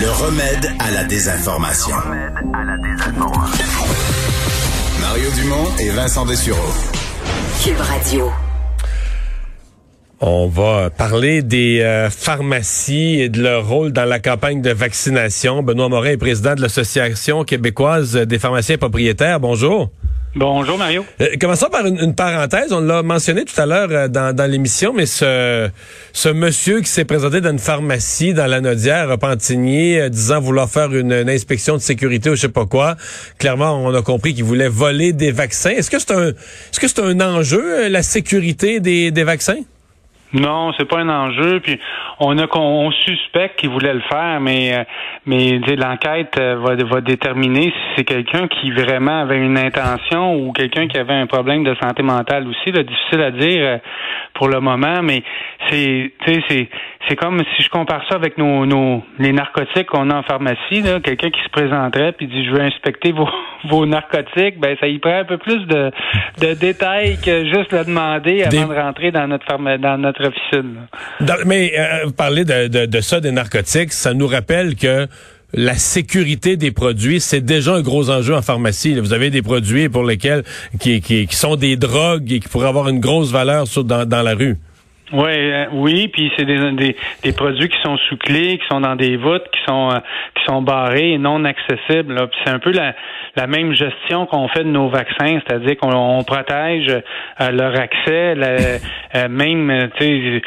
Le remède à la désinformation. Mario Dumont et Vincent Dessureau. Cube Radio. On va parler des euh, pharmacies et de leur rôle dans la campagne de vaccination. Benoît Morin est président de l'Association québécoise des pharmaciens propriétaires. Bonjour. Bonjour Mario. Euh, commençons par une, parenthèse. On l'a mentionné tout à l'heure euh, dans, l'émission, mais ce, monsieur qui s'est présenté dans une pharmacie dans la Nodière, à Pantigny, euh, disant vouloir faire une, inspection de sécurité ou je sais pas quoi, clairement, on a compris qu'il voulait voler des vaccins. Est-ce que c'est un, est-ce que c'est un enjeu, la sécurité des vaccins? Non, c'est pas un enjeu. Puis on a on suspecte qu'il voulait le faire, mais euh, mais l'enquête euh, va, va déterminer si c'est quelqu'un qui vraiment avait une intention ou quelqu'un qui avait un problème de santé mentale aussi. Là, difficile à dire euh, pour le moment, mais c'est c'est c'est comme si je compare ça avec nos, nos les narcotiques qu'on a en pharmacie. Quelqu'un qui se présenterait puis dit je veux inspecter vos, vos narcotiques, ben ça y prend un peu plus de, de détails que juste le demander avant de rentrer dans notre dans notre officine. mais euh, parler de, de, de ça des narcotiques, ça nous rappelle que la sécurité des produits, c'est déjà un gros enjeu en pharmacie. Vous avez des produits pour lesquels qui, qui, qui sont des drogues et qui pourraient avoir une grosse valeur sur, dans, dans la rue. Ouais, euh, oui, puis c'est des, des, des, produits qui sont sous clé, qui sont dans des voûtes, qui sont euh, qui sont barrés et non accessibles. C'est un peu la, la même gestion qu'on fait de nos vaccins, c'est-à-dire qu'on protège euh, leur accès, la, même, tu sais,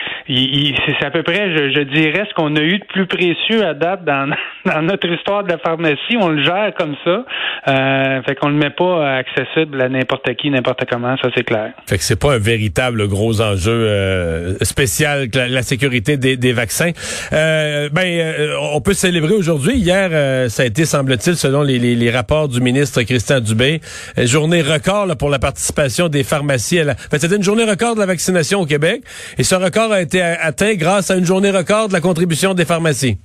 c'est à peu près, je, je dirais, ce qu'on a eu de plus précieux à date dans, dans notre histoire de la pharmacie. On le gère comme ça, euh, fait qu'on le met pas accessible à n'importe qui, n'importe comment, ça c'est clair. Fait que c'est pas un véritable gros enjeu spécial, la, sécurité des, des vaccins. Euh, ben, euh, on peut célébrer aujourd'hui. Hier, euh, ça a été, semble-t-il, selon les, les, les, rapports du ministre Christian Dubé, euh, journée record là, pour la participation des pharmacies. À la... C'était une journée record de la vaccination au Québec. Et ce record a été atteint grâce à une journée record de la contribution des pharmacies.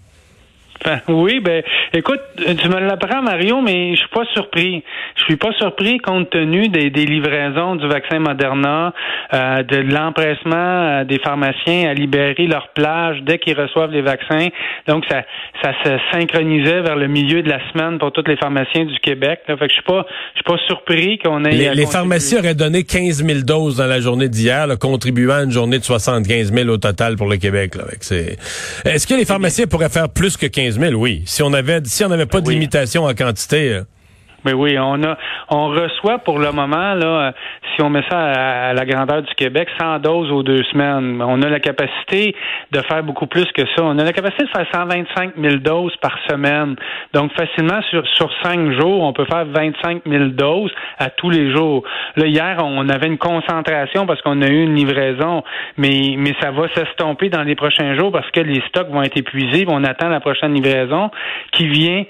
oui, ben, écoute, tu me l'apprends, Mario, mais je suis pas surpris. Je suis pas surpris compte tenu des, des livraisons du vaccin Moderna, euh, de l'empressement euh, des pharmaciens à libérer leur plage dès qu'ils reçoivent les vaccins. Donc, ça, ça se synchronisait vers le milieu de la semaine pour tous les pharmaciens du Québec. Fait que je suis pas, je suis pas surpris qu'on ait. Les, les pharmacies auraient donné 15 000 doses dans la journée d'hier, contribuant à une journée de 75 000 au total pour le Québec. Est-ce que les pharmaciens pourraient faire plus que 15 000? Oui. Si on avait, si on n'avait pas de limitation en quantité. Euh, mais oui, on a, on reçoit pour le moment là, si on met ça à, la grandeur du Québec, 100 doses aux deux semaines. On a la capacité de faire beaucoup plus que ça. On a la capacité de faire 125 000 doses par semaine. Donc facilement sur sur cinq jours, on peut faire 25 000 doses à tous les jours. Là hier, on avait une concentration parce qu'on a eu une livraison, mais mais ça va s'estomper dans les prochains jours parce que les stocks vont être épuisés. On attend la prochaine livraison qui vient euh,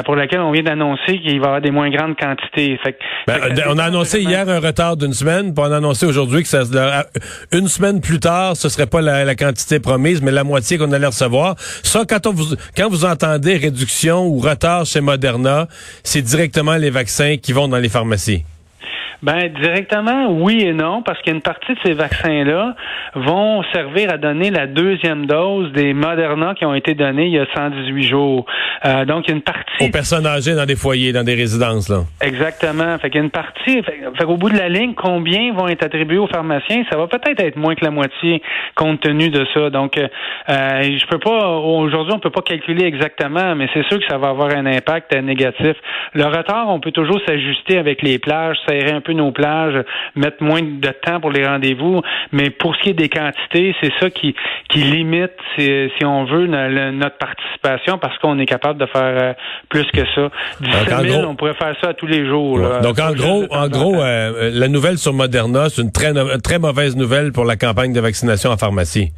pour laquelle on vient d'annoncer qu'il va y avoir des moins grandes quantités. Fait, ben, on a annoncé hier un retard d'une semaine, puis on a annoncé aujourd'hui que ça, une semaine plus tard, ce serait pas la, quantité promise, mais la moitié qu'on allait recevoir. Ça, quand, on vous, quand vous entendez réduction ou retard chez Moderna, c'est directement les vaccins qui vont dans les pharmacies. Ben directement, oui et non, parce qu'une partie de ces vaccins-là vont servir à donner la deuxième dose des Moderna qui ont été donnés il y a 118 jours. Euh, donc, une partie... Aux personnes âgées dans des foyers, dans des résidences, là. Exactement. Fait qu'il y a une partie... Fait, qu'au bout de la ligne, combien vont être attribués aux pharmaciens? Ça va peut-être être moins que la moitié compte tenu de ça. Donc, euh, je peux pas... Aujourd'hui, on peut pas calculer exactement, mais c'est sûr que ça va avoir un impact négatif. Le retard, on peut toujours s'ajuster avec les plages, serrer un peu nos plages, mettre moins de temps pour les rendez-vous. Mais pour ce qui est des quantités, c'est ça qui, qui limite, si, si on veut, notre participation parce qu'on est capable de faire euh, plus que ça. 17 000, on pourrait faire ça à tous les jours. Donc, en gros, en gros euh, la nouvelle sur Moderna, c'est une très, très mauvaise nouvelle pour la campagne de vaccination en pharmacie.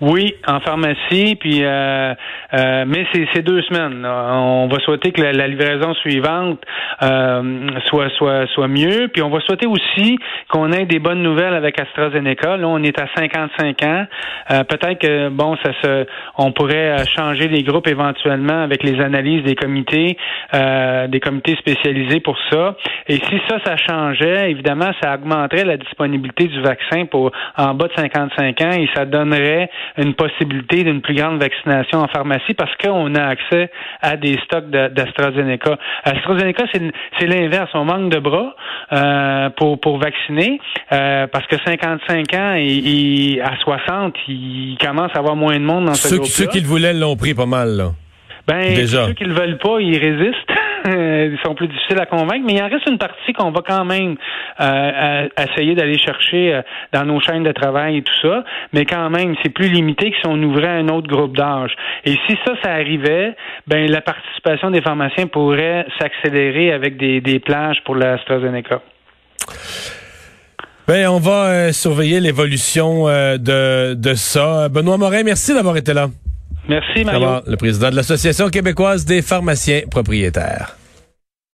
Oui, en pharmacie, puis euh, euh, mais c'est deux semaines. On va souhaiter que la, livraison suivante euh, soit soit soit mieux, puis on va souhaiter aussi qu'on ait des bonnes nouvelles avec AstraZeneca. Là, on est à 55 ans. Peut-être que bon, ça se, on pourrait changer les groupes éventuellement avec les analyses des comités, des comités spécialisés pour ça. Et si ça, ça changeait, évidemment, ça augmenterait la disponibilité du vaccin pour en bas de 55 ans et ça donnerait une possibilité d'une plus grande vaccination en pharmacie parce qu'on a accès à des stocks d'AstraZeneca. AstraZeneca, c'est l'inverse. On manque de bras euh, pour, pour vacciner euh, parce que 55 ans et, à 60, il commence à avoir moins de monde dans ce groupe Ceux qui le voulaient l'ont pris pas mal, là. Ben, Déjà. ceux qui le veulent pas, ils résistent. Ils sont plus difficiles à convaincre, mais il en reste une partie qu'on va quand même euh, essayer d'aller chercher euh, dans nos chaînes de travail et tout ça, mais quand même, c'est plus limité que si on ouvrait un autre groupe d'âge. Et si ça, ça arrivait, ben la participation des pharmaciens pourrait s'accélérer avec des, des plages pour l'AstraZeneca. Ben, on va euh, surveiller l'évolution de, de ça. Benoît Morin, merci d'avoir été là. Merci, Mario. Le président de l'Association québécoise des pharmaciens propriétaires?